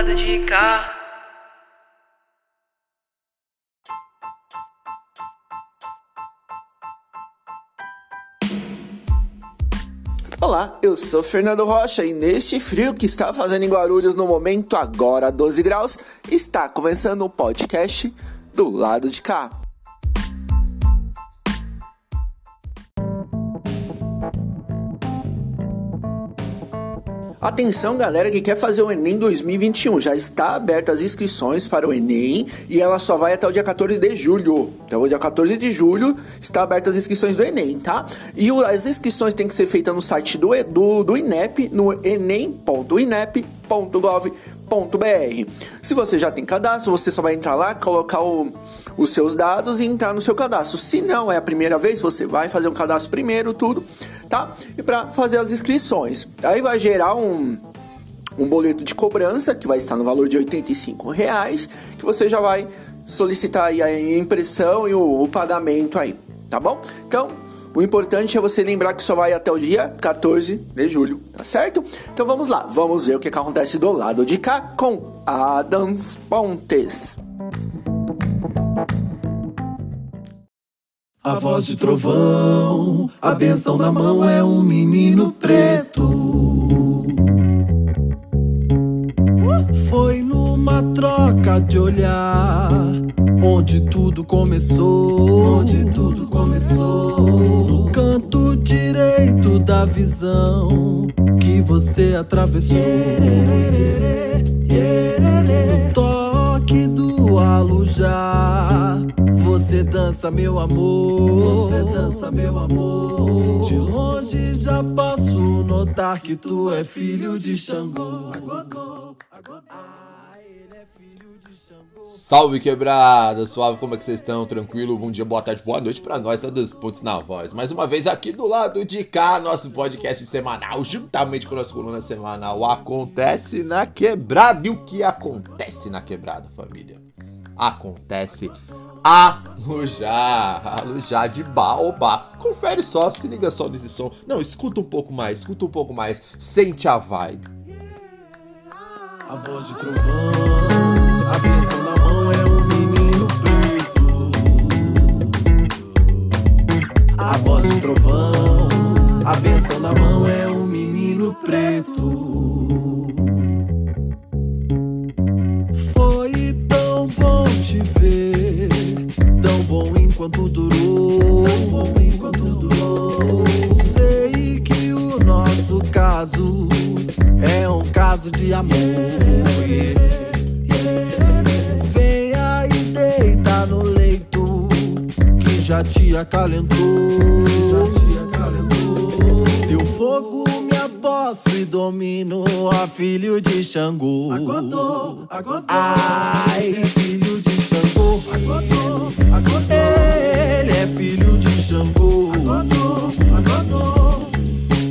lado de cá. Olá, eu sou Fernando Rocha e neste frio que está fazendo em Guarulhos no momento, agora 12 graus, está começando o podcast do lado de cá. Atenção, galera que quer fazer o Enem 2021. Já está aberta as inscrições para o Enem e ela só vai até o dia 14 de julho. Então, o dia 14 de julho está abertas as inscrições do Enem, tá? E as inscrições têm que ser feitas no site do, do, do INEP, no enem.inep.gov.br. Se você já tem cadastro, você só vai entrar lá, colocar o, os seus dados e entrar no seu cadastro. Se não é a primeira vez, você vai fazer um cadastro primeiro, tudo tá? E para fazer as inscrições. Aí vai gerar um, um boleto de cobrança que vai estar no valor de 85 reais, que você já vai solicitar aí a impressão e o, o pagamento aí, tá bom? Então, o importante é você lembrar que só vai até o dia 14 de julho, tá certo? Então vamos lá, vamos ver o que, que acontece do lado de cá com Adams Pontes. A voz de trovão, a benção na mão é um menino preto. Foi numa troca de olhar, onde tudo começou, onde tudo começou. No canto direito da visão que você atravessou. No toque do alujar você dança, meu amor. Você dança, meu amor. De longe já posso notar que tu é filho de Xangô. Agodô, agodô. Ah, ele é filho de Xangô. Salve quebrada, suave, como é que vocês estão? Tranquilo? Bom dia, boa tarde, boa noite pra nós, tá dos pontos na voz. Mais uma vez aqui do lado de cá, nosso podcast semanal, juntamente com a nossa coluna semanal Acontece na Quebrada. E o que acontece na quebrada, família? Acontece Alujá, Alujá de baobá. Confere só, se liga só nesse som. Não, escuta um pouco mais, escuta um pouco mais. Sente a vibe. A voz de trovão, a benção na mão é um menino preto. A voz de trovão, a benção na mão é um menino preto. Te ver, tão bom enquanto durou, tão bom enquanto durou. Sei que o nosso caso é um caso de amor. yeah. Venha e deita no leito que já te acalentou. Já te acalentou. Teu fogo me aposto e domino a filho de Xangô. Ai, filho de é filho de Xangô. Agodô, agodô.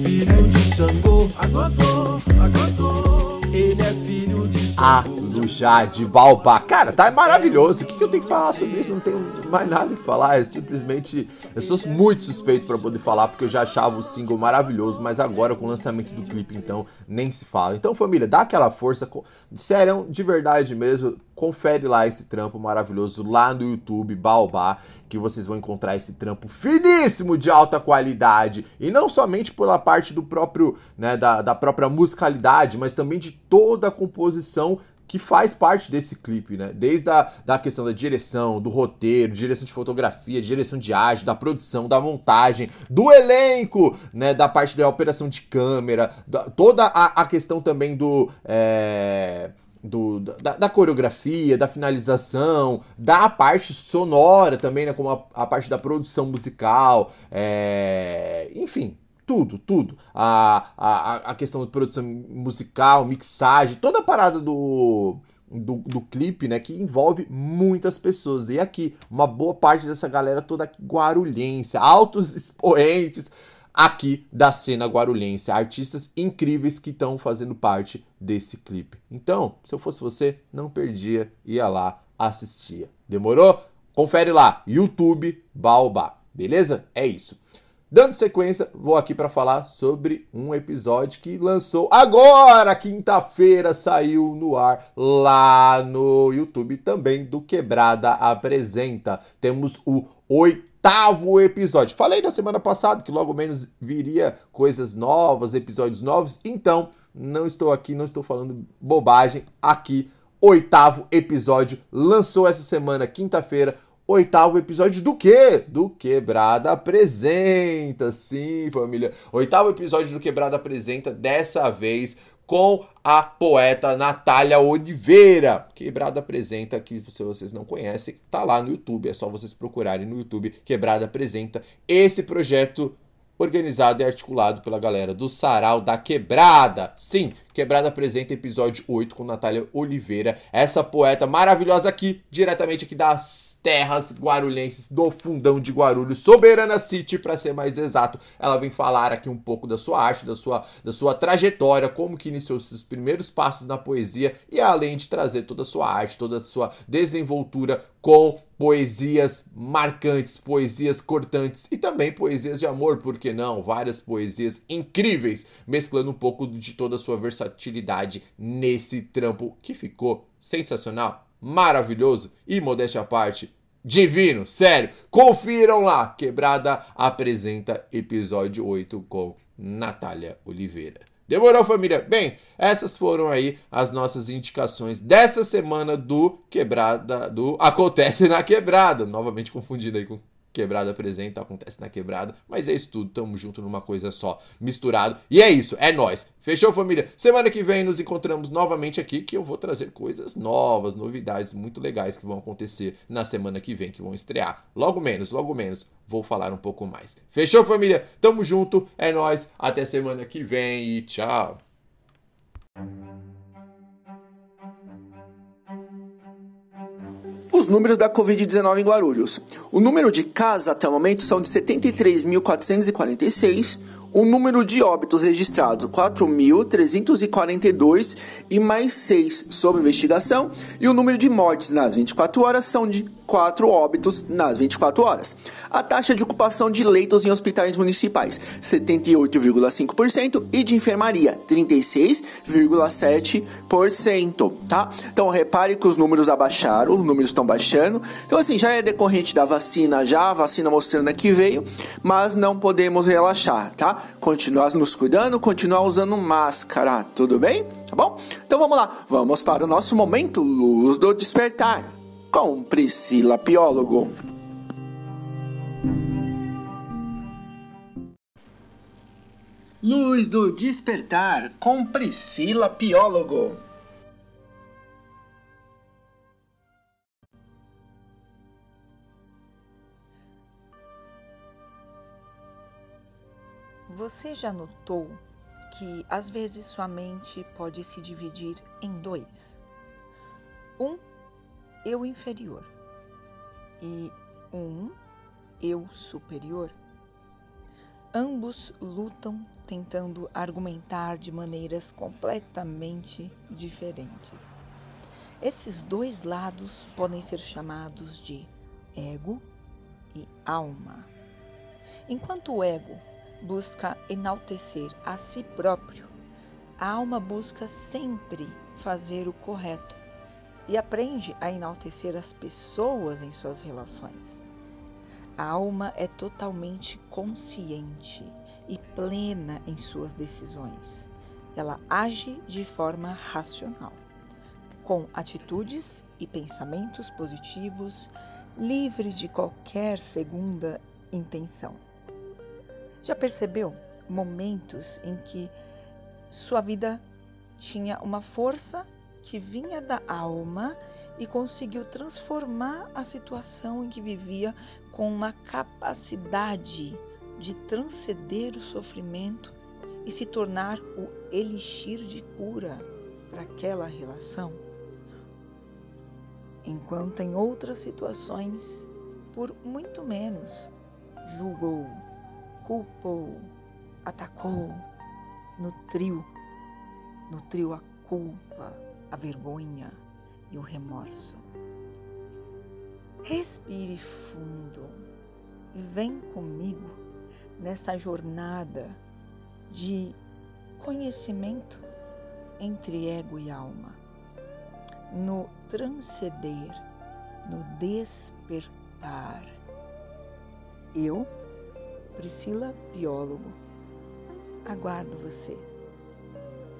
Filho de Xangô. Agodô, agodô. Ele é filho de Xangô. Alujá de baobá. Cara, tá maravilhoso. O que, que eu tenho que falar sobre isso? Não tenho mais nada que falar. É simplesmente. Eu sou muito suspeito pra poder falar, porque eu já achava o single maravilhoso, mas agora com o lançamento do clipe, então, nem se fala. Então, família, dá aquela força. Sério, de verdade mesmo. Confere lá esse trampo maravilhoso lá no YouTube, Baobá, que vocês vão encontrar esse trampo finíssimo de alta qualidade. E não somente pela parte do próprio, né, da, da própria musicalidade, mas também de toda a composição que faz parte desse clipe, né? Desde a da questão da direção, do roteiro, direção de fotografia, direção de arte, da produção, da montagem, do elenco, né? Da parte da operação de câmera, da- toda a, a questão também do. é, do, da, da coreografia, da finalização, da parte sonora também, né? Como a, a parte da produção musical, é, enfim, tudo, tudo. A, a, a questão de produção musical, mixagem, toda a parada do, do, do clipe, né? Que envolve muitas pessoas. E aqui, uma boa parte dessa galera toda guarulhense, altos expoentes aqui da cena guarulhense. Artistas incríveis que estão fazendo parte desse clipe. Então, se eu fosse você, não perdia, ia lá, assistia. Demorou? Confere lá, YouTube Baobá. Beleza? É isso. Dando sequência, vou aqui para falar sobre um episódio que lançou agora, quinta-feira, saiu no ar lá no YouTube também do Quebrada Apresenta. Temos o oitavo episódio. Falei na semana passada que logo menos viria coisas novas, episódios novos, então não estou aqui, não estou falando bobagem aqui. Oitavo episódio lançou essa semana, quinta-feira, oitavo episódio do quê? Do Quebrada Apresenta. Sim, família. Oitavo episódio do Quebrada Apresenta, dessa vez com a poeta Natália Oliveira. Quebrada Apresenta, que se vocês não conhecem, tá lá no YouTube. É só vocês procurarem no YouTube Quebrada Apresenta. Esse projeto organizado e articulado pela galera do Sarau da Quebrada. Sim, Quebrada apresenta episódio 8 com Natália Oliveira, essa poeta maravilhosa aqui, diretamente aqui das terras guarulhenses, do fundão de Guarulhos, Soberana City, para ser mais exato. Ela vem falar aqui um pouco da sua arte, da sua, da sua trajetória, como que iniciou seus primeiros passos na poesia e além de trazer toda a sua arte, toda a sua desenvoltura com poesias marcantes, poesias cortantes e também poesias de amor, por que não? Várias poesias incríveis, mesclando um pouco de toda a sua versatilidade nesse trampo que ficou sensacional, maravilhoso e modéstia à parte, divino, sério. Confiram lá, Quebrada apresenta episódio 8 com Natália Oliveira. Demorou, família? Bem, essas foram aí as nossas indicações dessa semana do Quebrada, do Acontece na Quebrada. Novamente confundido aí com Quebrada apresenta, acontece na quebrada, mas é isso tudo, tamo junto numa coisa só, misturado. E é isso, é nós. Fechou, família? Semana que vem nos encontramos novamente aqui, que eu vou trazer coisas novas, novidades muito legais que vão acontecer na semana que vem, que vão estrear. Logo menos, logo menos, vou falar um pouco mais. Fechou, família? Tamo junto, é nós. Até semana que vem e tchau. Números da Covid-19 em Guarulhos. O número de casos até o momento são de 73.446, o número de óbitos registrados 4.342 e mais 6 sob investigação, e o número de mortes nas 24 horas são de 4 óbitos nas 24 horas. A taxa de ocupação de leitos em hospitais municipais, 78,5% e de enfermaria, 36,7%, tá? Então repare que os números abaixaram, os números estão baixando. Então assim, já é decorrente da vacina, já a vacina mostrando que veio, mas não podemos relaxar, tá? Continuar nos cuidando, continuar usando máscara, tudo bem? Tá bom? Então vamos lá, vamos para o nosso momento luz do despertar com Priscila Piólogo. Luz do Despertar com Priscila Piólogo. Você já notou que às vezes sua mente pode se dividir em dois? Um eu inferior e um eu superior. Ambos lutam tentando argumentar de maneiras completamente diferentes. Esses dois lados podem ser chamados de ego e alma. Enquanto o ego busca enaltecer a si próprio, a alma busca sempre fazer o correto e aprende a enaltecer as pessoas em suas relações. A alma é totalmente consciente e plena em suas decisões. Ela age de forma racional, com atitudes e pensamentos positivos, livre de qualquer segunda intenção. Já percebeu momentos em que sua vida tinha uma força que vinha da alma e conseguiu transformar a situação em que vivia com uma capacidade de transcender o sofrimento e se tornar o elixir de cura para aquela relação. Enquanto em outras situações, por muito menos, julgou, culpou, atacou, nutriu, nutriu a culpa, a vergonha e o remorso. Respire fundo e vem comigo nessa jornada de conhecimento entre ego e alma, no transcender, no despertar. Eu, Priscila Biólogo, aguardo você.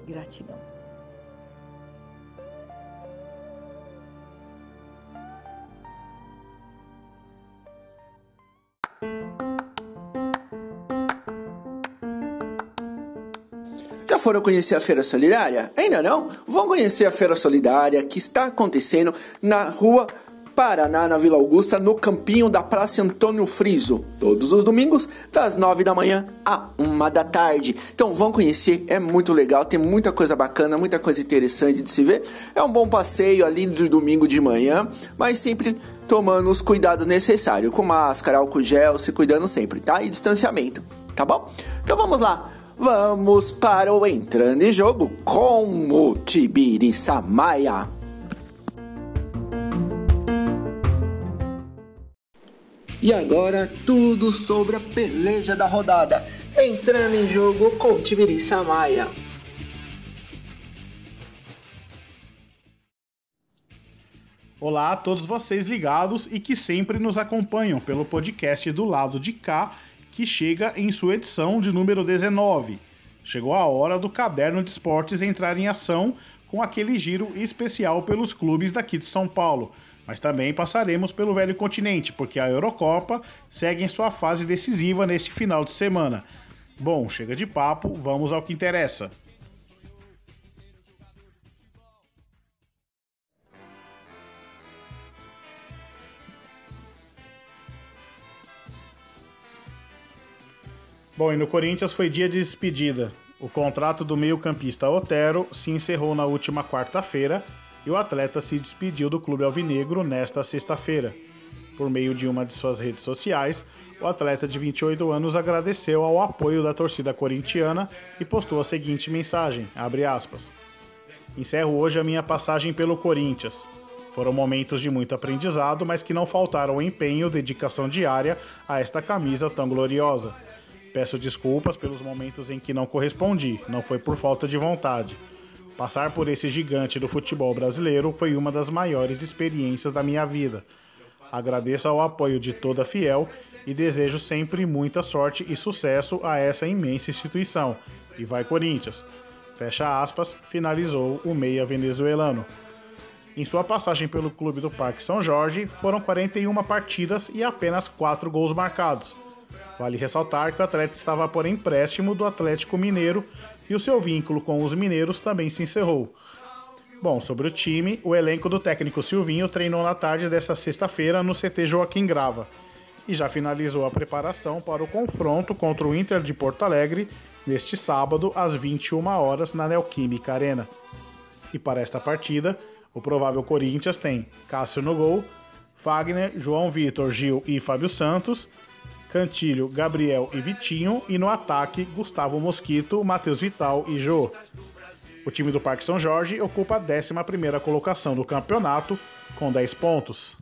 Gratidão. Foram conhecer a Feira Solidária? Ainda não? Vão conhecer a Feira Solidária que está acontecendo na rua Paraná, na Vila Augusta, no campinho da Praça Antônio Friso, todos os domingos, das 9 da manhã à 1 da tarde. Então vão conhecer, é muito legal, tem muita coisa bacana, muita coisa interessante de se ver. É um bom passeio ali de domingo de manhã, mas sempre tomando os cuidados necessários, com máscara, álcool gel, se cuidando sempre, tá? E distanciamento, tá bom? Então vamos lá. Vamos para o Entrando em Jogo com o Tibiriça Maia. E agora tudo sobre a peleja da rodada. Entrando em jogo com o Tibiriça Maia. Olá a todos vocês ligados e que sempre nos acompanham pelo podcast do lado de cá, que chega em sua edição de número 19. Chegou a hora do caderno de esportes entrar em ação com aquele giro especial pelos clubes daqui de São Paulo. Mas também passaremos pelo velho continente, porque a Eurocopa segue em sua fase decisiva neste final de semana. Bom, chega de papo, vamos ao que interessa. Bom, e no Corinthians foi dia de despedida. O contrato do meio-campista Otero se encerrou na última quarta-feira e o atleta se despediu do clube alvinegro nesta sexta-feira. Por meio de uma de suas redes sociais, o atleta de 28 anos agradeceu ao apoio da torcida corintiana e postou a seguinte mensagem: aspas, Encerro hoje a minha passagem pelo Corinthians. Foram momentos de muito aprendizado, mas que não faltaram empenho dedicação diária a esta camisa tão gloriosa. Peço desculpas pelos momentos em que não correspondi, não foi por falta de vontade. Passar por esse gigante do futebol brasileiro foi uma das maiores experiências da minha vida. Agradeço ao apoio de toda Fiel e desejo sempre muita sorte e sucesso a essa imensa instituição. E vai Corinthians! Fecha aspas, finalizou o meia venezuelano. Em sua passagem pelo clube do Parque São Jorge, foram 41 partidas e apenas 4 gols marcados. Vale ressaltar que o atleta estava por empréstimo do Atlético Mineiro e o seu vínculo com os mineiros também se encerrou. Bom, sobre o time, o elenco do técnico Silvinho treinou na tarde desta sexta-feira no CT Joaquim Grava e já finalizou a preparação para o confronto contra o Inter de Porto Alegre neste sábado às 21 horas na Neoquímica Arena. E para esta partida, o provável Corinthians tem Cássio no gol, Fagner, João Vitor, Gil e Fábio Santos, Cantilho, Gabriel e Vitinho. E no ataque, Gustavo Mosquito, Matheus Vital e Jô. O time do Parque São Jorge ocupa a 11 colocação do campeonato, com 10 pontos.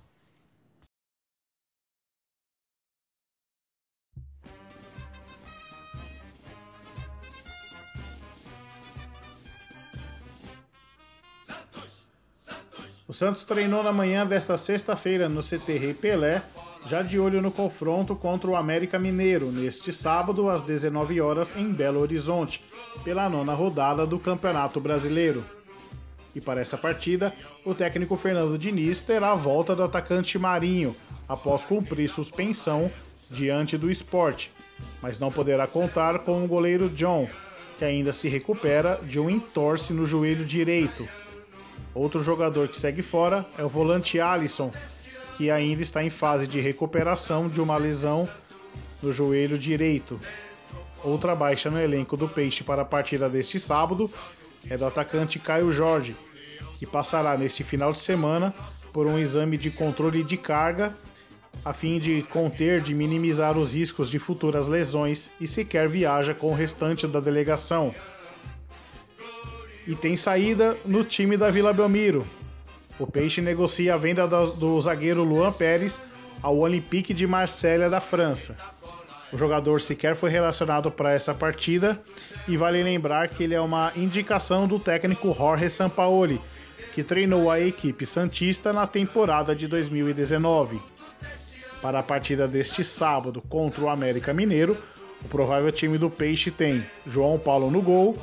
O Santos treinou na manhã desta sexta-feira no CT Rei Pelé já de olho no confronto contra o América Mineiro, neste sábado às 19 horas em Belo Horizonte, pela nona rodada do Campeonato Brasileiro. E para essa partida, o técnico Fernando Diniz terá a volta do atacante Marinho, após cumprir suspensão diante do esporte, mas não poderá contar com o goleiro John, que ainda se recupera de um entorse no joelho direito. Outro jogador que segue fora é o volante Alisson, que ainda está em fase de recuperação de uma lesão no joelho direito. Outra baixa no elenco do Peixe para a partida deste sábado é do atacante Caio Jorge, que passará neste final de semana por um exame de controle de carga a fim de conter, de minimizar os riscos de futuras lesões e sequer viaja com o restante da delegação. E tem saída no time da Vila Belmiro, o Peixe negocia a venda do, zagueiro Luan Pérez ao Olympique de Marselha da França. O jogador sequer foi relacionado para essa partida e vale lembrar que ele é uma indicação do técnico Jorge Sampaoli, que treinou a equipe Santista na temporada de 2019. Para a partida deste sábado contra o América Mineiro, o provável time do Peixe tem João Paulo no gol,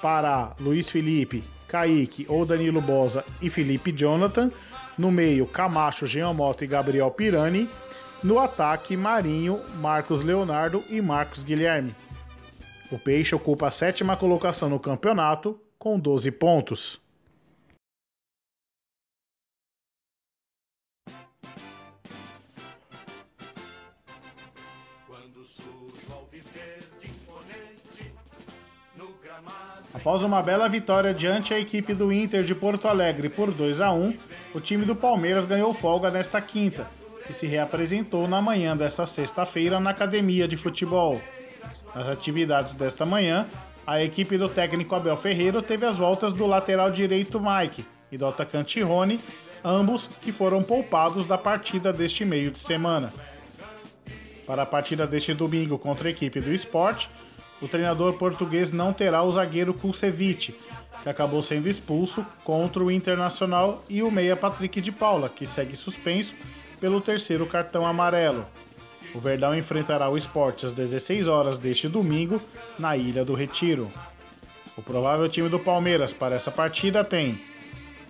para Luiz Felipe, Kaique ou Danilo Bosa e Felipe Jonathan. No meio, Camacho, Geomoto e Gabriel Pirani. No ataque, Marinho, Marcos Leonardo e Marcos Guilherme. O Peixe ocupa a sétima colocação no campeonato, com 12 pontos. Após uma bela vitória diante a equipe do Inter de Porto Alegre por 2 a 1, o time do Palmeiras ganhou folga nesta quinta e se reapresentou na manhã desta sexta-feira na academia de futebol. Nas atividades desta manhã, a equipe do técnico Abel Ferreira teve as voltas do lateral direito Mike e do atacante Rony, ambos que foram poupados da partida deste meio de semana. Para a partida deste domingo contra a equipe do esporte, o treinador português não terá o zagueiro Kulcevic, que acabou sendo expulso contra o Internacional, e o meia Patrick de Paula, que segue suspenso pelo terceiro cartão amarelo. O Verdão enfrentará o Esporte às 16 horas deste domingo na Ilha do Retiro. O provável time do Palmeiras para essa partida tem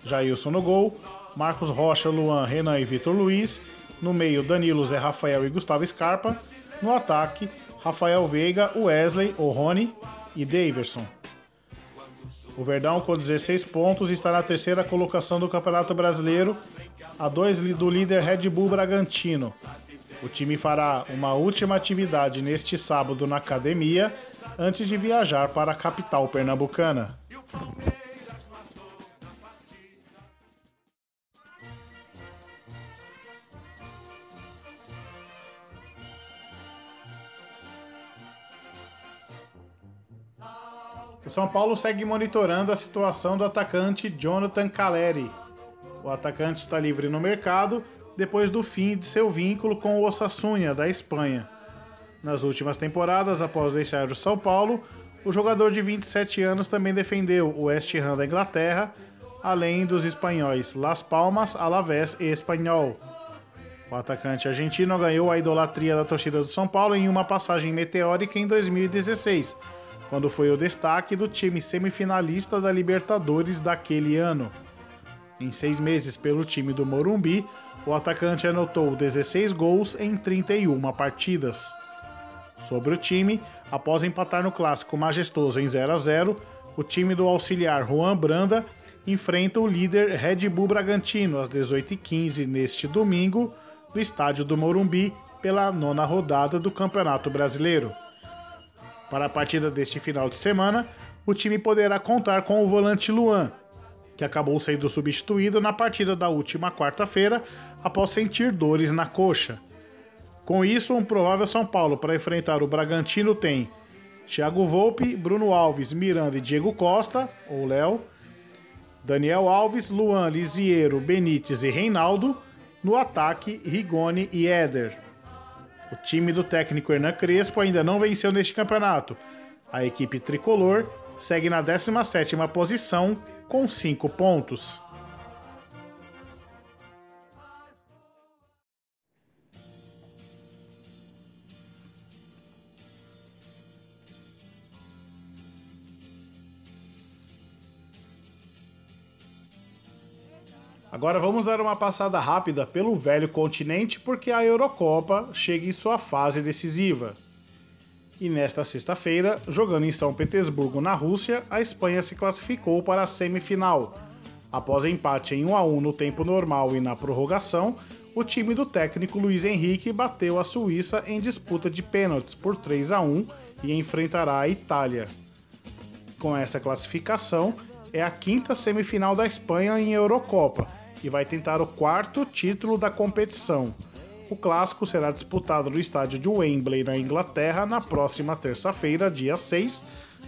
Jailson no gol, Marcos Rocha, Luan, Renan e Vitor Luiz, no meio Danilo, Zé Rafael e Gustavo Scarpa, no ataque Rafael Veiga, Wesley, Rony e Daverson. O Verdão, com 16 pontos, está na terceira colocação do Campeonato Brasileiro, a dois do líder Red Bull Bragantino. O time fará uma última atividade neste sábado na academia, antes de viajar para a capital pernambucana. O São Paulo segue monitorando a situação do atacante Jonathan Caleri. O atacante está livre no mercado depois do fim de seu vínculo com o Osasuna da Espanha. Nas últimas temporadas, após deixar o São Paulo, o jogador de 27 anos também defendeu o West Ham da Inglaterra, além dos espanhóis Las Palmas, Alavés e Espanhol. O atacante argentino ganhou a idolatria da torcida do São Paulo em uma passagem meteórica em 2016 quando foi o destaque do time semifinalista da Libertadores daquele ano. Em seis meses pelo time do Morumbi, o atacante anotou 16 gols em 31 partidas. Sobre o time, após empatar no clássico majestoso em 0 a 0, o time do auxiliar Juan Branda enfrenta o líder Red Bull Bragantino às 18h15 neste domingo, no estádio do Morumbi, pela nona rodada do Campeonato Brasileiro. Para a partida deste final de semana, o time poderá contar com o volante Luan, que acabou sendo substituído na partida da última quarta-feira após sentir dores na coxa. Com isso, um provável São Paulo para enfrentar o Bragantino tem Thiago Volpe, Bruno Alves, Miranda e Diego Costa, ou Léo, Daniel Alves, Luan, Lisiero, Benítez e Reinaldo, no ataque Rigoni e Éder. O time do técnico Hernan Crespo ainda não venceu neste campeonato. A equipe tricolor segue na 17ª posição com 5 pontos. Agora vamos dar uma passada rápida pelo velho continente porque a Eurocopa chega em sua fase decisiva. E nesta sexta-feira, jogando em São Petersburgo, na Rússia, a Espanha se classificou para a semifinal. Após empate em 1 a 1 no tempo normal e na prorrogação, o time do técnico Luiz Henrique bateu a Suíça em disputa de pênaltis por 3 a 1 e enfrentará a Itália. Com esta classificação, é a quinta semifinal da Espanha em Eurocopa e vai tentar o quarto título da competição. O clássico será disputado no estádio de Wembley, na Inglaterra, na próxima terça-feira, dia 6,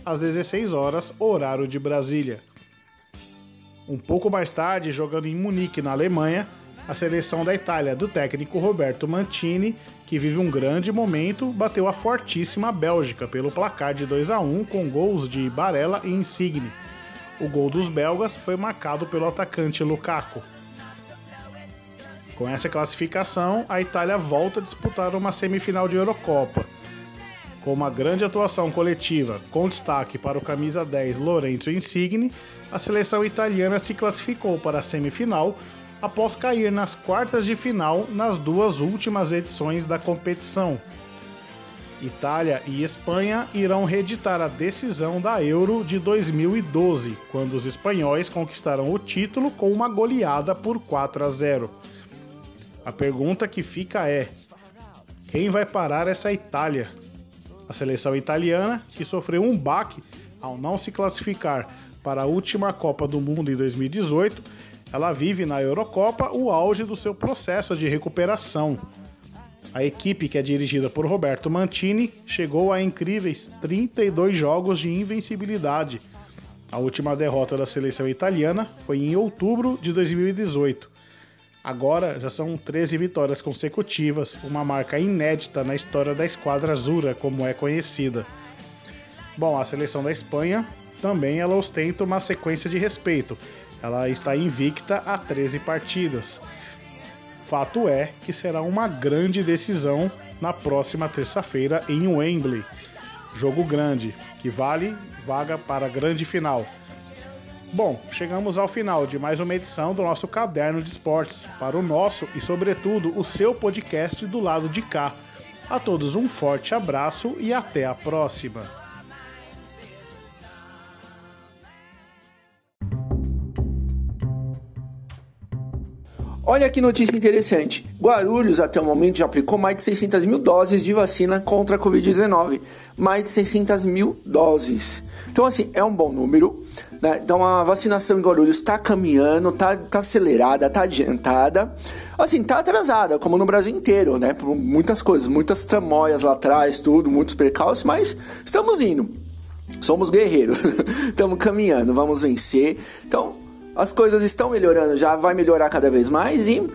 às 16 horas, horário de Brasília. Um pouco mais tarde, jogando em Munique, na Alemanha, a seleção da Itália do técnico Roberto Mantini, que vive um grande momento, bateu a fortíssima Bélgica pelo placar de 2 a 1 com gols de Barella e Insigne. O gol dos belgas foi marcado pelo atacante Lukaku. Com essa classificação, a Itália volta a disputar uma semifinal de Eurocopa. Com uma grande atuação coletiva, com destaque para o camisa 10 Lorenzo Insigne, a seleção italiana se classificou para a semifinal após cair nas quartas de final nas duas últimas edições da competição. Itália e Espanha irão reeditar a decisão da Euro de 2012, quando os espanhóis conquistaram o título com uma goleada por 4 a 0. A pergunta que fica é: quem vai parar essa Itália? A seleção italiana, que sofreu um baque ao não se classificar para a última Copa do Mundo em 2018, ela vive na Eurocopa o auge do seu processo de recuperação. A equipe, que é dirigida por Roberto Mantini, chegou a incríveis 32 jogos de invencibilidade. A última derrota da seleção italiana foi em outubro de 2018. Agora já são 13 vitórias consecutivas, uma marca inédita na história da Esquadra Azura, como é conhecida. Bom, a seleção da Espanha também ela ostenta uma sequência de respeito. Ela está invicta a 13 partidas. Fato é que será uma grande decisão na próxima terça-feira em Wembley. Jogo grande, que vale vaga para a grande final. Bom, chegamos ao final de mais uma edição do nosso caderno de esportes, para o nosso e, sobretudo, o seu podcast do lado de cá. A todos um forte abraço e até a próxima! Olha que notícia interessante. Guarulhos, até o momento, já aplicou mais de 600 mil doses de vacina contra a Covid-19. Mais de 600 mil doses. Então, assim, é um bom número. Né? Então, a vacinação em Guarulhos está caminhando, está tá acelerada, está adiantada. Assim, está atrasada, como no Brasil inteiro, né? Por muitas coisas, muitas tramóias lá atrás, tudo, muitos percalços, mas estamos indo. Somos guerreiros. Estamos caminhando, vamos vencer. Então, as coisas estão melhorando já, vai melhorar cada vez mais e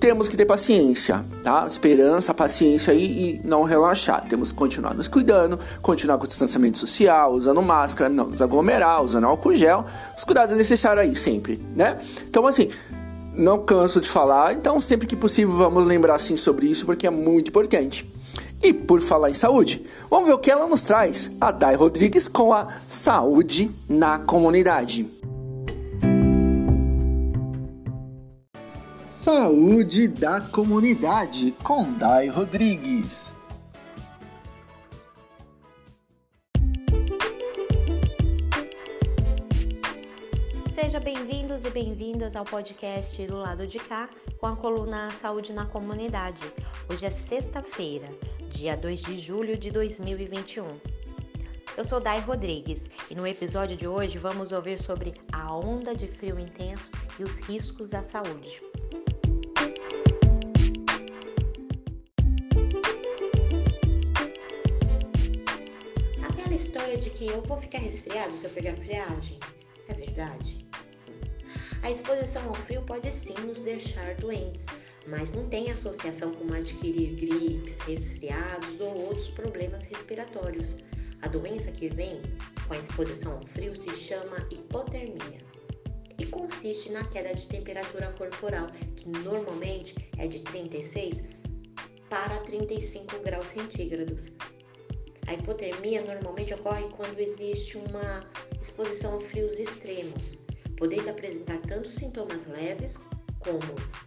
temos que ter paciência, tá? Esperança, paciência e, e não relaxar. Temos que continuar nos cuidando, continuar com o distanciamento social, usando máscara, não nos aglomerar, usando álcool gel, os cuidados necessários aí sempre, né? Então, assim, não canso de falar, então sempre que possível vamos lembrar assim sobre isso porque é muito importante. E por falar em saúde, vamos ver o que ela nos traz, a Dai Rodrigues com a saúde na comunidade. Saúde da Comunidade com Dai Rodrigues. Sejam bem-vindos e bem-vindas ao podcast do lado de cá com a coluna Saúde na Comunidade. Hoje é sexta-feira, dia 2 de julho de 2021. Eu sou Dai Rodrigues e no episódio de hoje vamos ouvir sobre a onda de frio intenso e os riscos à saúde. História de que eu vou ficar resfriado se eu pegar friagem é verdade? A exposição ao frio pode sim nos deixar doentes, mas não tem associação com adquirir gripes, resfriados ou outros problemas respiratórios. A doença que vem com a exposição ao frio se chama hipotermia e consiste na queda de temperatura corporal, que normalmente é de 36 para 35 graus centígrados. A hipotermia normalmente ocorre quando existe uma exposição a frios extremos, podendo apresentar tanto sintomas leves, como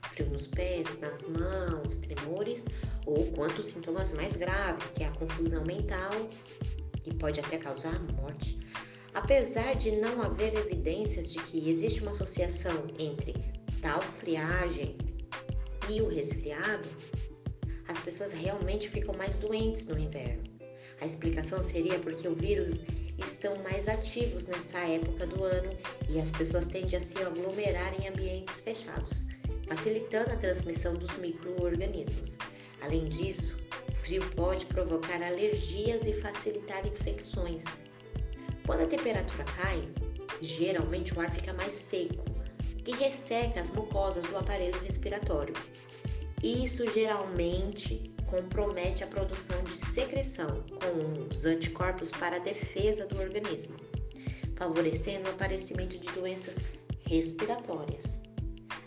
frio nos pés, nas mãos, tremores, ou quanto sintomas mais graves, que é a confusão mental e pode até causar morte. Apesar de não haver evidências de que existe uma associação entre tal friagem e o resfriado, as pessoas realmente ficam mais doentes no inverno. A explicação seria porque o vírus estão mais ativos nessa época do ano e as pessoas tendem a se aglomerar em ambientes fechados, facilitando a transmissão dos micro-organismos. Além disso, o frio pode provocar alergias e facilitar infecções. Quando a temperatura cai, geralmente o ar fica mais seco, que resseca as mucosas do aparelho respiratório. Isso geralmente compromete a produção de secreção com os anticorpos para a defesa do organismo, favorecendo o aparecimento de doenças respiratórias.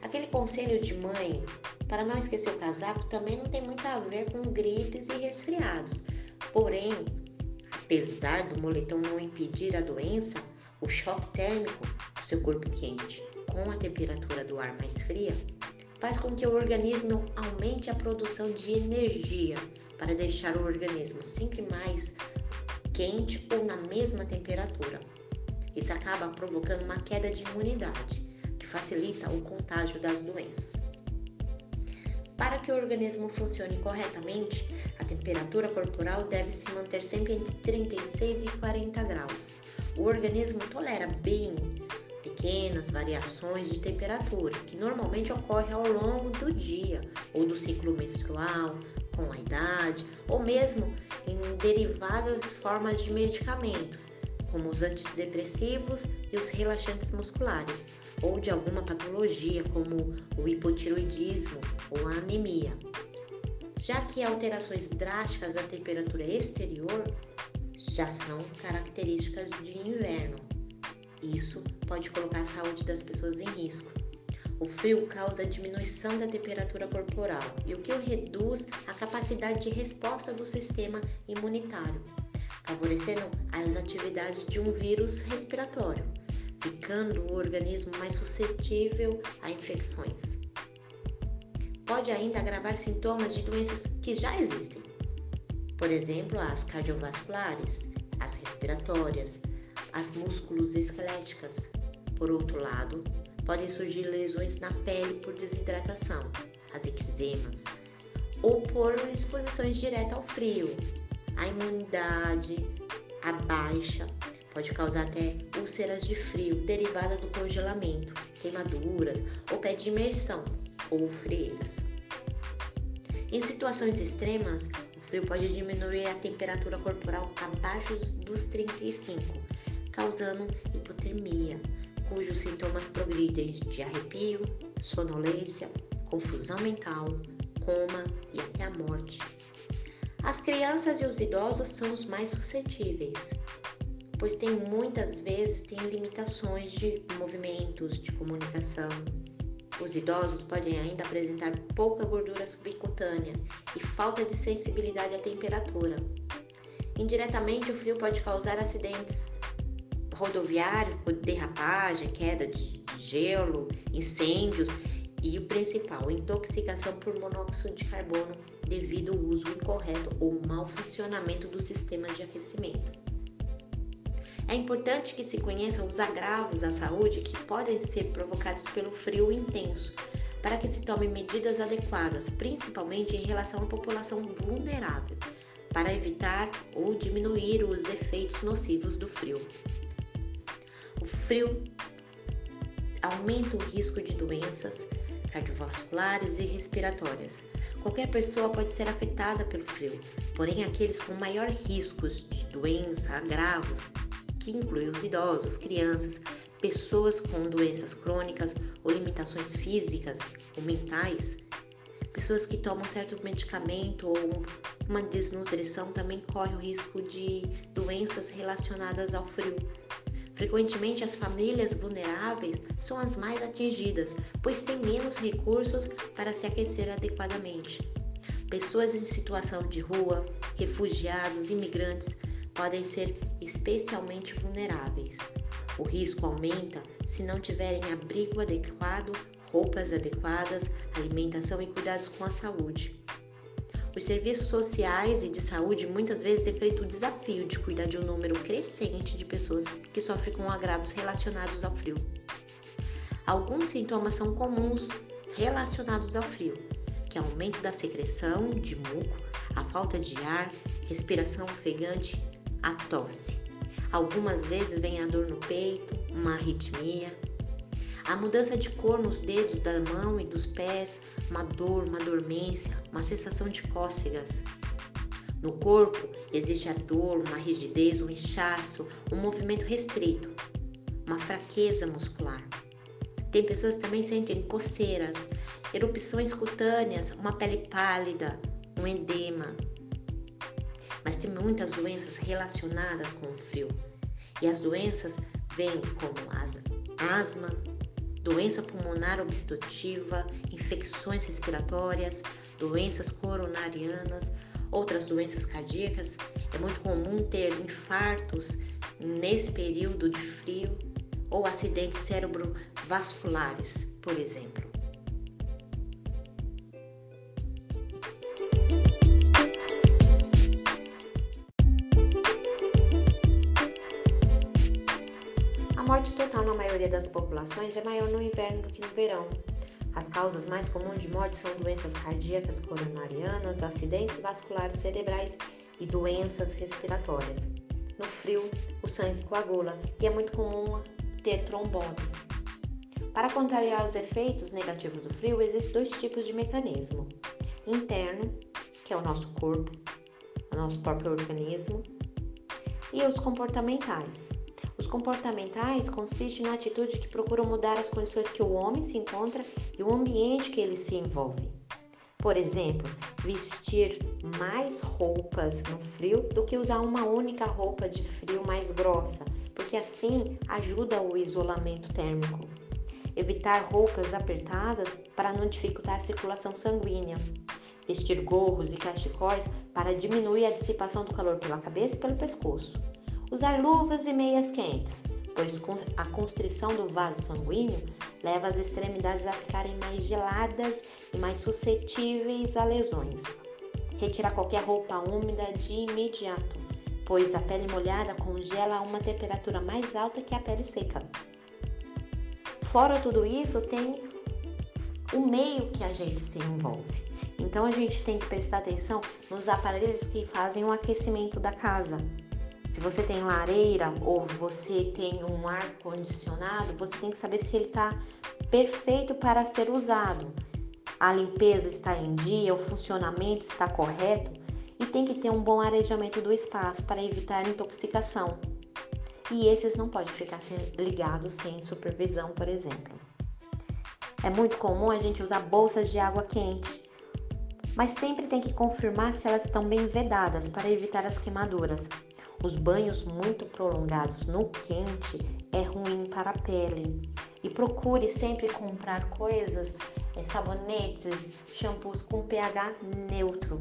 Aquele conselho de mãe para não esquecer o casaco também não tem muito a ver com gripes e resfriados. Porém, apesar do moletom não impedir a doença, o choque térmico do seu corpo quente com a temperatura do ar mais fria faz com que o organismo aumente a produção de energia para deixar o organismo sempre mais quente ou na mesma temperatura. Isso acaba provocando uma queda de imunidade, que facilita o contágio das doenças. Para que o organismo funcione corretamente, a temperatura corporal deve se manter sempre entre 36 e 40 graus. O organismo tolera bem pequenas variações de temperatura, que normalmente ocorrem ao longo do dia ou do ciclo menstrual, com a idade, ou mesmo em derivadas formas de medicamentos, como os antidepressivos e os relaxantes musculares, ou de alguma patologia como o hipotiroidismo ou a anemia. Já que alterações drásticas da temperatura exterior já são características de inverno. Isso pode colocar a saúde das pessoas em risco. O frio causa diminuição da temperatura corporal e o que reduz a capacidade de resposta do sistema imunitário, favorecendo as atividades de um vírus respiratório, ficando o organismo mais suscetível a infecções. Pode ainda agravar sintomas de doenças que já existem, por exemplo, as cardiovasculares, as respiratórias, as músculos esqueléticas. Por outro lado, podem surgir lesões na pele por desidratação, as eczemas, ou por exposições diretas ao frio. A imunidade, a baixa, Pode causar até úlceras de frio derivada do congelamento, queimaduras ou pé de imersão ou frieiras. Em situações extremas, o frio pode diminuir a temperatura corporal abaixo dos 35, causando hipotermia, cujos sintomas progridem de arrepio, sonolência, confusão mental, coma e até a morte. As crianças e os idosos são os mais suscetíveis, pois tem muitas vezes têm limitações de movimentos, de comunicação. Os idosos podem ainda apresentar pouca gordura subcutânea e falta de sensibilidade à temperatura. Indiretamente, o frio pode causar acidentes rodoviários, derrapagem, queda de gelo, incêndios e o principal, intoxicação por monóxido de carbono devido ao uso incorreto ou mau funcionamento do sistema de aquecimento. É importante que se conheçam os agravos à saúde que podem ser provocados pelo frio intenso, para que se tomem medidas adequadas, principalmente em relação à população vulnerável, para evitar ou diminuir os efeitos nocivos do frio. O frio aumenta o risco de doenças cardiovasculares e respiratórias. Qualquer pessoa pode ser afetada pelo frio, porém aqueles com maior riscos de doença, agravos, que inclui os idosos, crianças, pessoas com doenças crônicas ou limitações físicas ou mentais, pessoas que tomam certo medicamento ou uma desnutrição também correm o risco de doenças relacionadas ao frio. Frequentemente, as famílias vulneráveis são as mais atingidas, pois têm menos recursos para se aquecer adequadamente. Pessoas em situação de rua, refugiados, imigrantes podem ser especialmente vulneráveis. O risco aumenta se não tiverem abrigo adequado, roupas adequadas, alimentação e cuidados com a saúde. Os serviços sociais e de saúde muitas vezes enfrentam o desafio de cuidar de um número crescente de pessoas que sofrem com agravos relacionados ao frio. Alguns sintomas são comuns relacionados ao frio, que é o aumento da secreção de muco, a falta de ar, respiração ofegante, a tosse. Algumas vezes vem a dor no peito, uma arritmia. A mudança de cor nos dedos da mão e dos pés, uma dor, uma dormência, uma sensação de cócegas. No corpo existe a dor, uma rigidez, um inchaço, um movimento restrito, uma fraqueza muscular. Tem pessoas que também sentem coceiras, erupções cutâneas, uma pele pálida, um edema. Mas tem muitas doenças relacionadas com o frio. E as doenças vêm como asma, doença pulmonar obstrutiva, infecções respiratórias, doenças coronarianas, outras doenças cardíacas. É muito comum ter infartos nesse período de frio ou acidentes cerebrovasculares, por exemplo. Na maioria das populações é maior no inverno do que no verão. As causas mais comuns de morte são doenças cardíacas coronarianas, acidentes vasculares cerebrais e doenças respiratórias. No frio, o sangue coagula e é muito comum ter tromboses. Para contrariar os efeitos negativos do frio, existem dois tipos de mecanismo: interno, que é o nosso corpo, o nosso próprio organismo, e os comportamentais. Os comportamentais consistem na atitude que procuram mudar as condições que o homem se encontra e o ambiente que ele se envolve. Por exemplo, vestir mais roupas no frio do que usar uma única roupa de frio mais grossa, porque assim ajuda o isolamento térmico. Evitar roupas apertadas para não dificultar a circulação sanguínea. Vestir gorros e cachecóis para diminuir a dissipação do calor pela cabeça e pelo pescoço. Usar luvas e meias quentes, pois a constrição do vaso sanguíneo leva as extremidades a ficarem mais geladas e mais suscetíveis a lesões. Retirar qualquer roupa úmida de imediato, pois a pele molhada congela a uma temperatura mais alta que a pele seca. Fora tudo isso, tem o meio que a gente se envolve. Então a gente tem que prestar atenção nos aparelhos que fazem o aquecimento da casa, se você tem lareira ou você tem um ar condicionado, você tem que saber se ele está perfeito para ser usado. A limpeza está em dia, o funcionamento está correto e tem que ter um bom arejamento do espaço para evitar intoxicação. E esses não podem ficar ligados sem supervisão, por exemplo. É muito comum a gente usar bolsas de água quente, mas sempre tem que confirmar se elas estão bem vedadas para evitar as queimaduras. Os banhos muito prolongados no quente é ruim para a pele. E procure sempre comprar coisas, é, sabonetes, shampoos com pH neutro.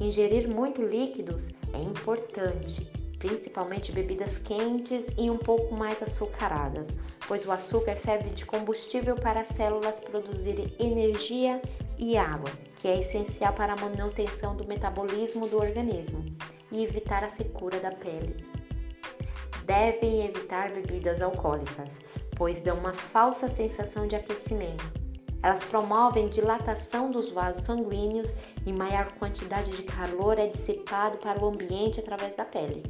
Ingerir muito líquidos é importante, principalmente bebidas quentes e um pouco mais açucaradas, pois o açúcar serve de combustível para as células produzirem energia e água, que é essencial para a manutenção do metabolismo do organismo e evitar a secura da pele. Devem evitar bebidas alcoólicas, pois dão uma falsa sensação de aquecimento. Elas promovem dilatação dos vasos sanguíneos e maior quantidade de calor é dissipado para o ambiente através da pele.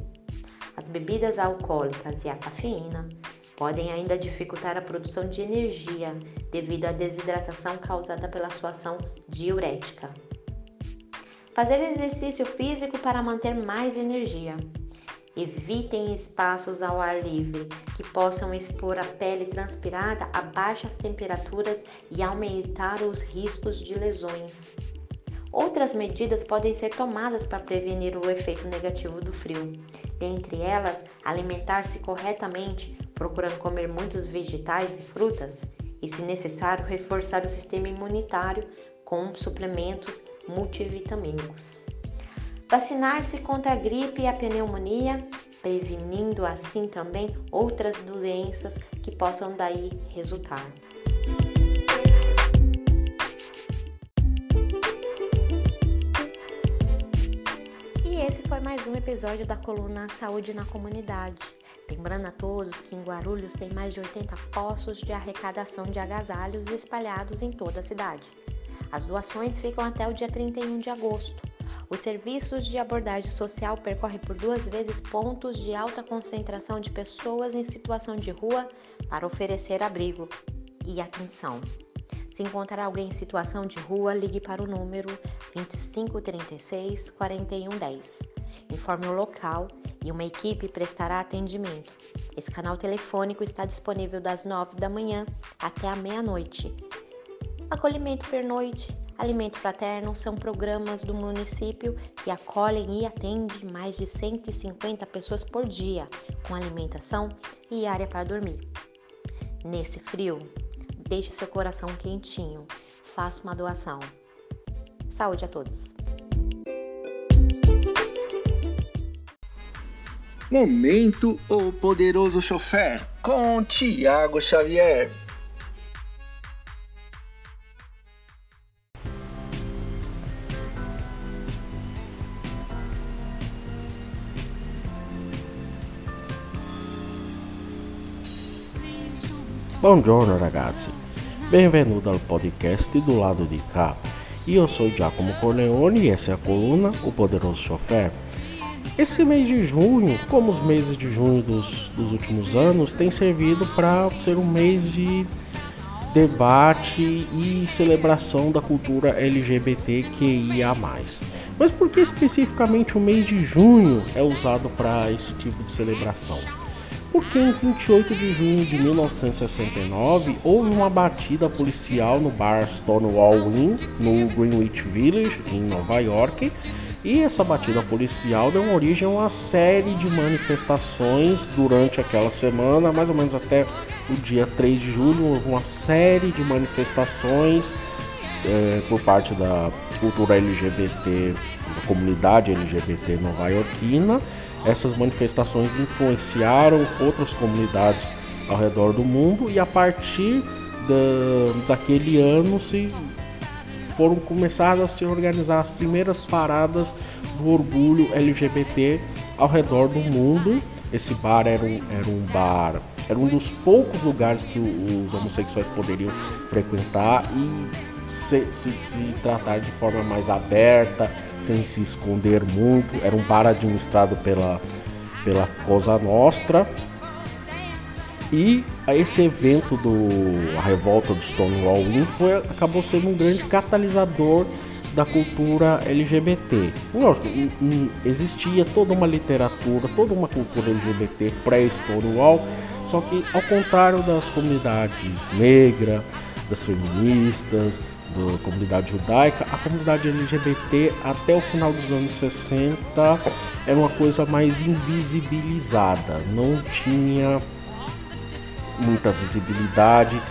As bebidas alcoólicas e a cafeína podem ainda dificultar a produção de energia devido à desidratação causada pela sua ação diurética. Fazer exercício físico para manter mais energia. Evitem espaços ao ar livre que possam expor a pele transpirada a baixas temperaturas e aumentar os riscos de lesões. Outras medidas podem ser tomadas para prevenir o efeito negativo do frio. Dentre elas, alimentar-se corretamente, procurando comer muitos vegetais e frutas, e, se necessário, reforçar o sistema imunitário com suplementos multivitamínicos. Vacinar-se contra a gripe e a pneumonia, prevenindo assim também outras doenças que possam daí resultar. E esse foi mais um episódio da coluna Saúde na Comunidade. Lembrando a todos que em Guarulhos tem mais de 80 postos de arrecadação de agasalhos espalhados em toda a cidade. As doações ficam até o dia 31 de agosto. Os serviços de abordagem social percorrem por duas vezes pontos de alta concentração de pessoas em situação de rua para oferecer abrigo e atenção. Se encontrar alguém em situação de rua, ligue para o número 2536 4110. Informe o local e uma equipe prestará atendimento. Esse canal telefônico está disponível das 9 da manhã até a meia-noite. Acolhimento pernoite, alimento fraterno são programas do município que acolhem e atendem mais de 150 pessoas por dia, com alimentação e área para dormir. Nesse frio, deixe seu coração quentinho. Faça uma doação. Saúde a todos! Momento O Poderoso Chofer com Tiago Xavier. Buongiorno ragazzi, benvenuto al podcast do lado di cá. Io sou Giacomo Corleone e essa é a coluna O Poderoso Chofer. Esse mês de junho, como os meses de junho dos, dos últimos anos, tem servido para ser um mês de debate e celebração da cultura LGBTQIA+. Mas por que especificamente o mês de junho é usado para esse tipo de celebração? Porque em 28 de junho de 1969 houve uma batida policial no bar Stonewall Inn, no Greenwich Village, em Nova York, e essa batida policial deu origem a uma série de manifestações durante aquela semana, mais ou menos até o dia 3 de julho, houve uma série de manifestações é, por parte da cultura LGBT, da comunidade LGBT nova-iorquina. Essas manifestações influenciaram outras comunidades ao redor do mundo e a partir da, daquele ano se foram começadas a se organizar as primeiras paradas do orgulho LGBT ao redor do mundo. Esse bar era um, era um bar, era um dos poucos lugares que os homossexuais poderiam frequentar e se, se, se tratar de forma mais aberta, sem se esconder muito. Era um bar administrado pela, pela Cosa Nostra e esse evento do a revolta do Stonewall Inn foi, acabou sendo um grande catalisador da cultura LGBT. Lógico, existia toda uma literatura, toda uma cultura LGBT pré-Stonewall, só que ao contrário das comunidades negra, das feministas, da comunidade judaica, a comunidade LGBT até o final dos anos 60 era uma coisa mais invisibilizada, não tinha muita visibilidade,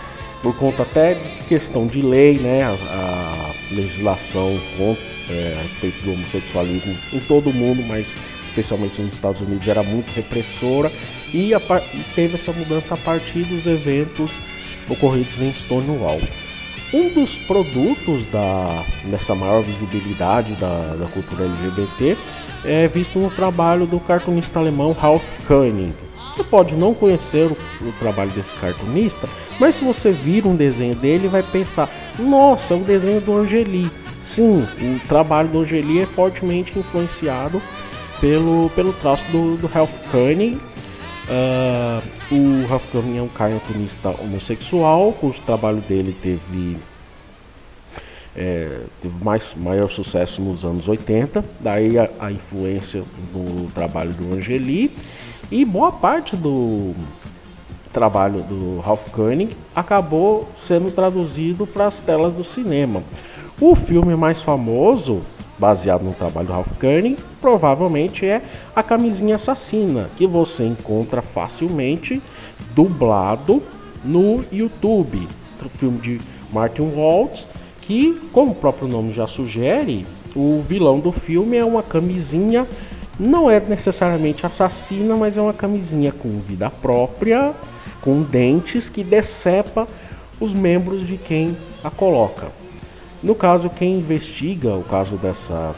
por conta até de questão de lei, né? A, a legislação com, é, a respeito do homossexualismo em todo o mundo, mas especialmente nos Estados Unidos era muito repressora e, a, e teve essa mudança a partir dos eventos ocorridos em Stonewall. Um dos produtos da, dessa maior visibilidade da, da cultura LGBT é visto no trabalho do cartunista alemão Ralph Koenig, você pode não conhecer o, o, trabalho desse cartunista, mas se você vir um desenho dele, vai pensar: nossa, é o desenho do Angeli. Sim, o trabalho do Angeli é fortemente influenciado pelo, pelo traço do, do Ralph Koenig. Uh, o Ralph Koenig é um cartunista homossexual, cujo trabalho dele teve é, teve mais, maior sucesso nos anos 80, daí a, a influência do trabalho do Angeli e boa parte do trabalho do Ralph Koenig acabou sendo traduzido para as telas do cinema. O filme mais famoso, baseado no trabalho do Ralph Koenig, provavelmente é A Camisinha Assassina, que você encontra facilmente dublado no YouTube. O filme de Martin Waltz, que, como o próprio nome já sugere, o vilão do filme é uma camisinha não é necessariamente assassina, mas é uma camisinha com vida própria, com dentes que decepa os membros de quem a coloca. No caso, quem investiga o caso dessa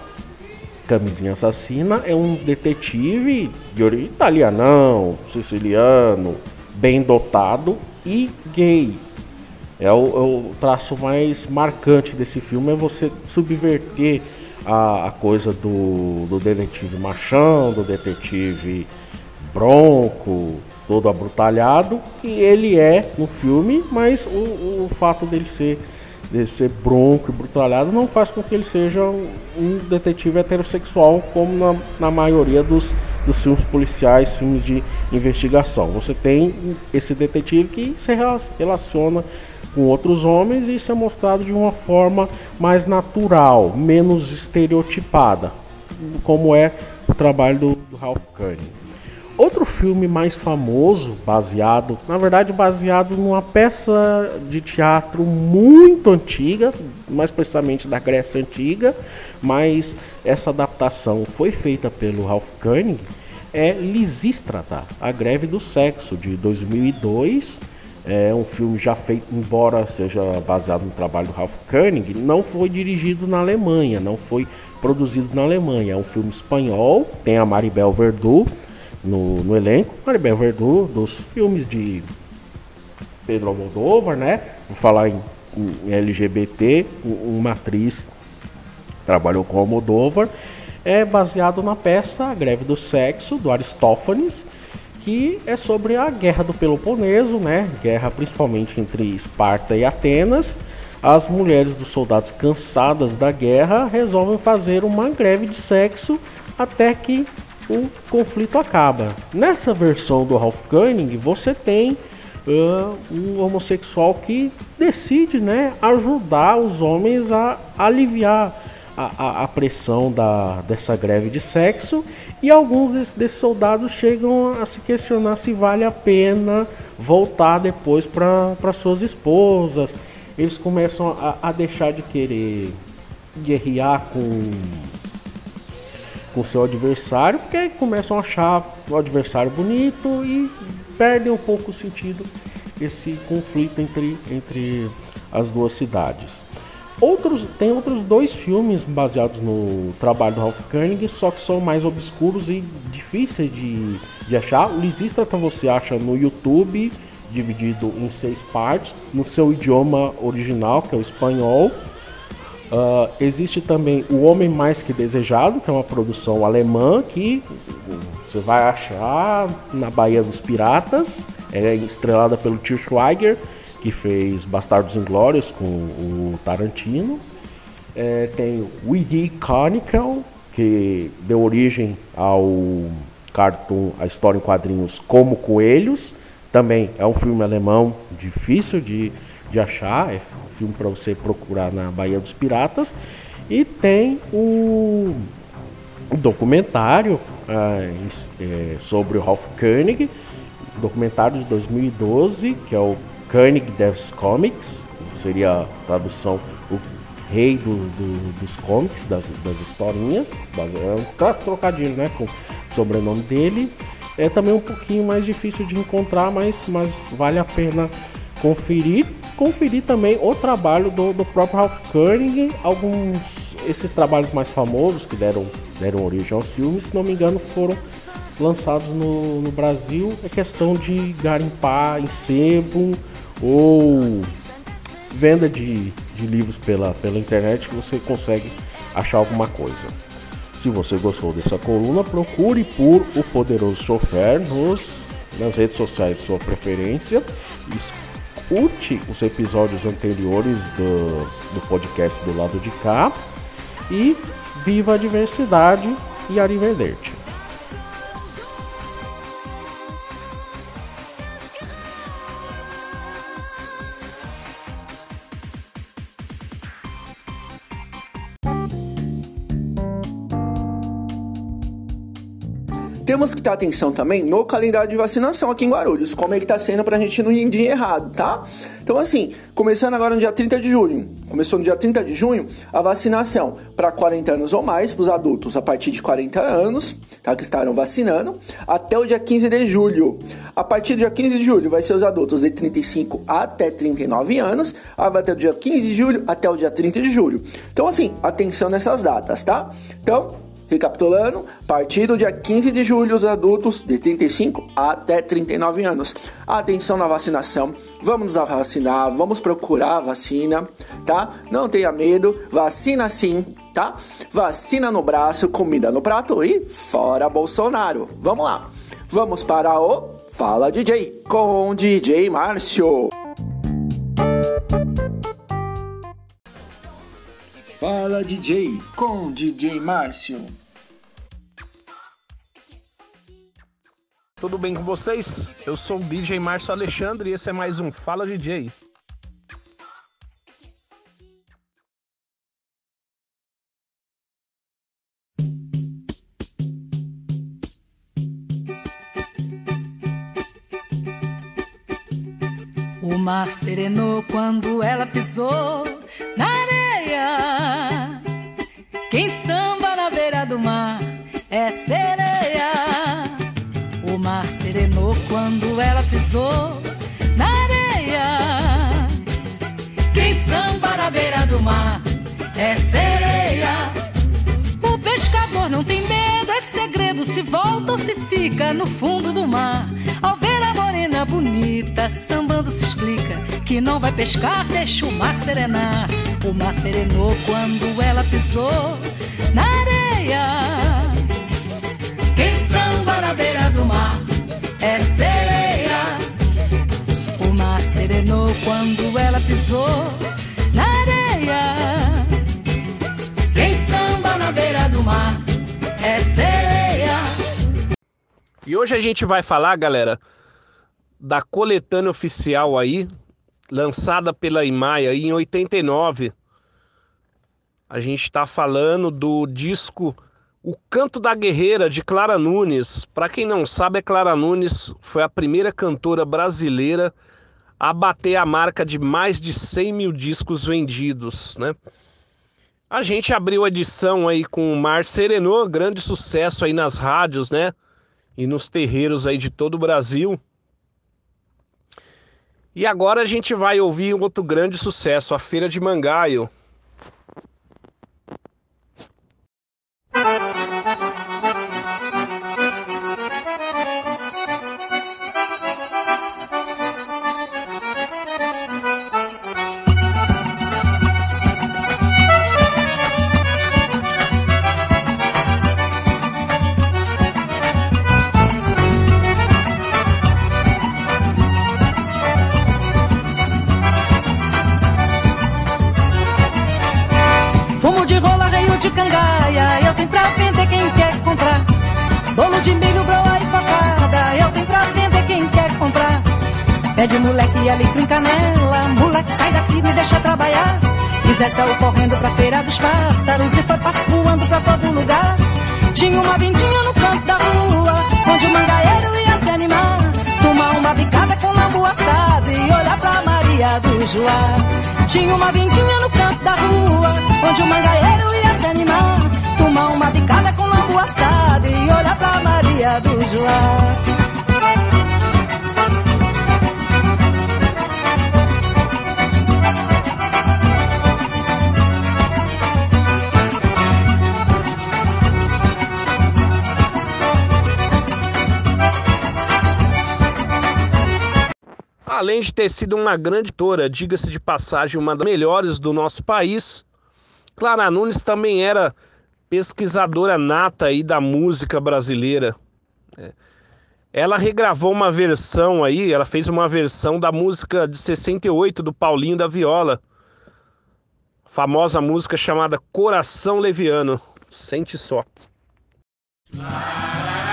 camisinha assassina é um detetive de origem italianão, siciliano, bem dotado e gay. É o, é o traço mais marcante desse filme é você subverter a, a coisa do, do detetive machão, do detetive bronco, todo abrutalhado, que ele é no filme, mas o, o fato dele ser de ser bronco e brutalhado, não faz com que ele seja um detetive heterossexual, como na, na maioria dos, dos filmes policiais, filmes de investigação. Você tem esse detetive que se relaciona com outros homens e isso é mostrado de uma forma mais natural, menos estereotipada, como é o trabalho do, do Ralph Cunningham. Outro filme mais famoso, baseado, na verdade, baseado numa peça de teatro muito antiga, mais precisamente da Grécia Antiga, mas essa adaptação foi feita pelo Ralph Koenig, é Lisístrata, A Greve do Sexo, de 2002. É um filme já feito, embora seja baseado no trabalho do Ralph Koenig, não foi dirigido na Alemanha, não foi produzido na Alemanha. É um filme espanhol, tem a Maribel Verdú, no, no elenco. Maribel Verdú, dos filmes de Pedro Almodóvar, né? Vou falar em, em LGBT, uma atriz trabalhou com Almodóvar. É baseado na peça A Greve do Sexo, do Aristófanes, que é sobre a Guerra do Peloponeso, né? Guerra principalmente entre Esparta e Atenas. As mulheres dos soldados cansadas da guerra resolvem fazer uma greve de sexo até que o conflito acaba. Nessa versão do Ralph Koenig, você tem uh, um homossexual que decide né, ajudar os homens a aliviar a, a, a, pressão da, dessa greve de sexo e alguns desses, desses, soldados chegam a se questionar se vale a pena voltar depois para suas esposas. Eles começam a, a deixar de querer guerrear com com seu adversário, porque começam a achar o adversário bonito e perdem um pouco o sentido esse conflito entre, entre as duas cidades. Outros, tem outros dois filmes baseados no trabalho do Ralph Koenig, só que são mais obscuros e difíceis de, de achar. O Lisístrata você acha no YouTube, dividido em seis partes, no seu idioma original, que é o espanhol. Uh, existe também O Homem Mais Que Desejado, que é uma produção alemã que você vai achar na Baía dos Piratas. É estrelada pelo Til Schweiger, que fez Bastardos Inglórios com o Tarantino. É, tem Weedy Chronicle, que deu origem ao cartoon, a história em quadrinhos Como Coelhos. Também é um filme alemão difícil de, de achar, é filme para você procurar na Baía dos Piratas. E tem o, o documentário ah, é, sobre o Ralph Koenig, documentário de 2012, que é o Koenig Devs Comics, seria a tradução o rei do, do, dos comics, das, das historinhas, é um trocadilho né, com o sobrenome dele. É também um pouquinho mais difícil de encontrar, mas, mas vale a pena conferir conferir também o trabalho do, do próprio Ralph Koenig, alguns esses trabalhos mais famosos que deram, deram origem aos filmes, se não me engano, foram lançados no, no Brasil. É questão de garimpar em sebo ou venda de, de livros pela, pela internet que você consegue achar alguma coisa. Se você gostou dessa coluna, procure por O Poderoso Chofer nos, nas redes sociais de sua preferência escute os episódios anteriores do, do podcast do lado de cá e viva a diversidade e arrivederci. Temos que ter atenção também no calendário de vacinação aqui em Guarulhos, como é que tá sendo pra gente não ir de errado, tá? Então assim, começando agora no dia 30 de julho, começou no dia 30 de junho a vacinação para 40 anos ou mais, para os adultos a partir de 40 anos, tá? Que estarão vacinando, até o dia 15 de julho. A partir do dia 15 de julho vai ser os adultos de 35 até 39 anos, vai ter do dia 15 de julho até o dia 30 de julho. Então assim, atenção nessas datas, tá? Então, Recapitulando, a partir do dia 15 de julho, os adultos de 35 até 39 anos. Atenção na vacinação, vamos nos vacinar, vamos procurar a vacina, tá? Não tenha medo, vacina sim, tá? Vacina no braço, comida no prato e fora Bolsonaro. Vamos lá, vamos para o Fala DJ com DJ Márcio. DJ com DJ Márcio. Tudo bem com vocês? Eu sou o DJ Márcio Alexandre e esse é mais um Fala DJ. O mar serenou quando ela pisou na samba na beira do mar é sereia. O mar serenou quando ela pisou na areia. Quem samba na beira do mar é sereia. O pescador não tem medo, é segredo. Se volta ou se fica no fundo do mar. Ao ver a morena bonita, sambando se explica que não vai pescar, deixa o mar serenar. O mar serenou quando ela pisou na areia. Quem samba na beira do mar é sereia. O mar serenou quando ela pisou na areia. Quem samba na beira do mar é sereia. E hoje a gente vai falar, galera, da coletânea oficial aí, lançada pela Imaia em 89. A gente está falando do disco O Canto da Guerreira de Clara Nunes. Para quem não sabe, a Clara Nunes foi a primeira cantora brasileira a bater a marca de mais de 100 mil discos vendidos, né? A gente abriu a edição aí com o Mar Serenô, grande sucesso aí nas rádios, né? E nos terreiros aí de todo o Brasil. E agora a gente vai ouvir outro grande sucesso, a Feira de Mangaio. Pede moleque alecrim canela, moleque sai daqui, me deixa trabalhar. Zé saiu correndo pra feira dos pássaros e foi voando pra todo lugar. Tinha uma vindinha no canto da rua, onde o mangaeiro ia se animar. Tomar uma bicada com lambu assado e olhar pra Maria do Joá. Tinha uma vindinha no canto da rua, onde o mangaeiro ia se animar. Tomar uma bicada com lambu assado e olhar pra Maria do Joá. Além de ter sido uma grande autora, diga-se de passagem, uma das melhores do nosso país, Clara Nunes também era pesquisadora nata aí da música brasileira. É. Ela regravou uma versão aí, ela fez uma versão da música de 68 do Paulinho da Viola. Famosa música chamada Coração Leviano. Sente só. Trama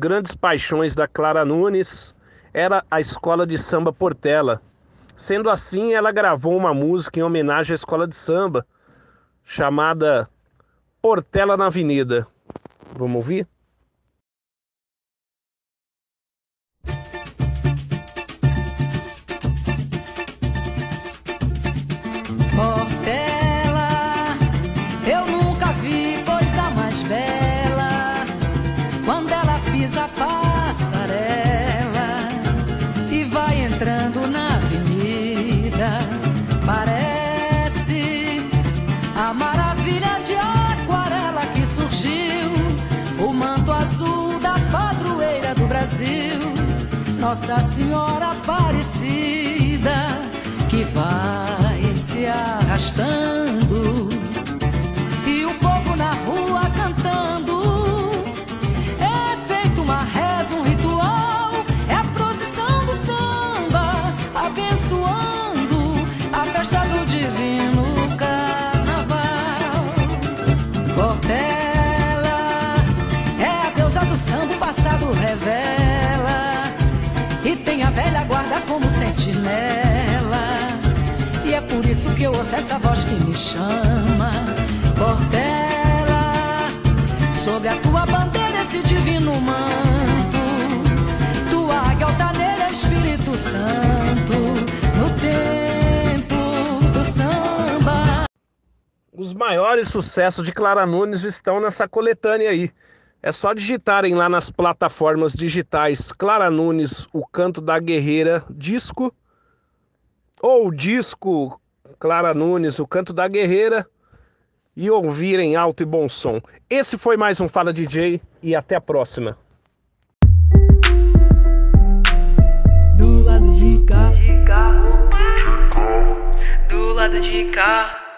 grandes paixões da Clara Nunes era a escola de samba Portela. Sendo assim, ela gravou uma música em homenagem à escola de samba, chamada Portela na Avenida. Vamos ouvir? Nossa Senhora Aparecida que vai se arrastando sentinela. E é por isso que eu ouço essa voz que me chama, Portela. Sobre a tua bandeira esse divino manto, tua águia altaneira, Espírito Santo, no tempo do samba. Os maiores sucessos de Clara Nunes estão nessa coletânea aí. É só digitarem lá nas plataformas digitais Clara Nunes, o canto da guerreira, disco ou disco Clara Nunes, o canto da guerreira e ouvirem alto e bom som. Esse foi mais um Fala DJ e até a próxima. Do lado de cá, do lado de cá.